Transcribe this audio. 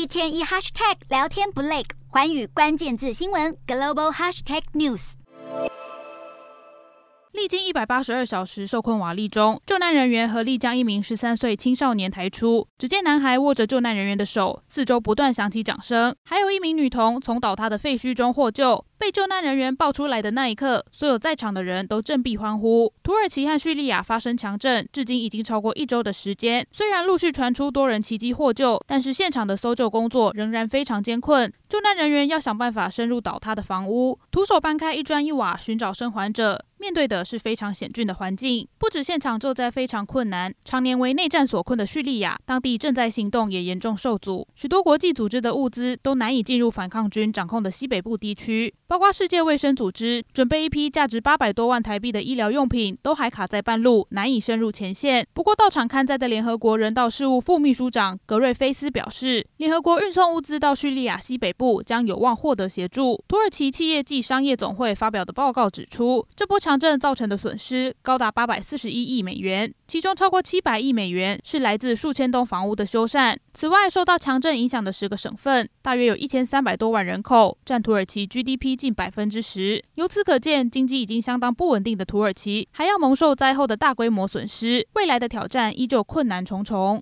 一天一 hashtag 聊天不累，环宇关键字新闻 global hashtag news。历经一百八十二小时受困瓦砾中，救难人员合力将一名十三岁青少年抬出。只见男孩握着救难人员的手，四周不断响起掌声。还有一名女童从倒塌的废墟中获救。被救难人员抱出来的那一刻，所有在场的人都振臂欢呼。土耳其和叙利亚发生强震，至今已经超过一周的时间。虽然陆续传出多人奇迹获救，但是现场的搜救工作仍然非常艰困。救难人员要想办法深入倒塌的房屋，徒手搬开一砖一瓦寻找生还者，面对的是非常险峻的环境。不止现场救灾非常困难，常年为内战所困的叙利亚，当地赈灾行动也严重受阻，许多国际组织的物资都难以进入反抗军掌控的西北部地区。包括世界卫生组织准备一批价值八百多万台币的医疗用品，都还卡在半路，难以深入前线。不过到场看灾的联合国人道事务副秘书长格瑞菲斯表示，联合国运送物资到叙利亚西北部将有望获得协助。土耳其企业暨商业总会发表的报告指出，这波强震造成的损失高达八百四十一亿美元，其中超过七百亿美元是来自数千栋房屋的修缮。此外，受到强震影响的十个省份，大约有一千三百多万人口，占土耳其 GDP。近百分之十，由此可见，经济已经相当不稳定的土耳其，还要蒙受灾后的大规模损失，未来的挑战依旧困难重重。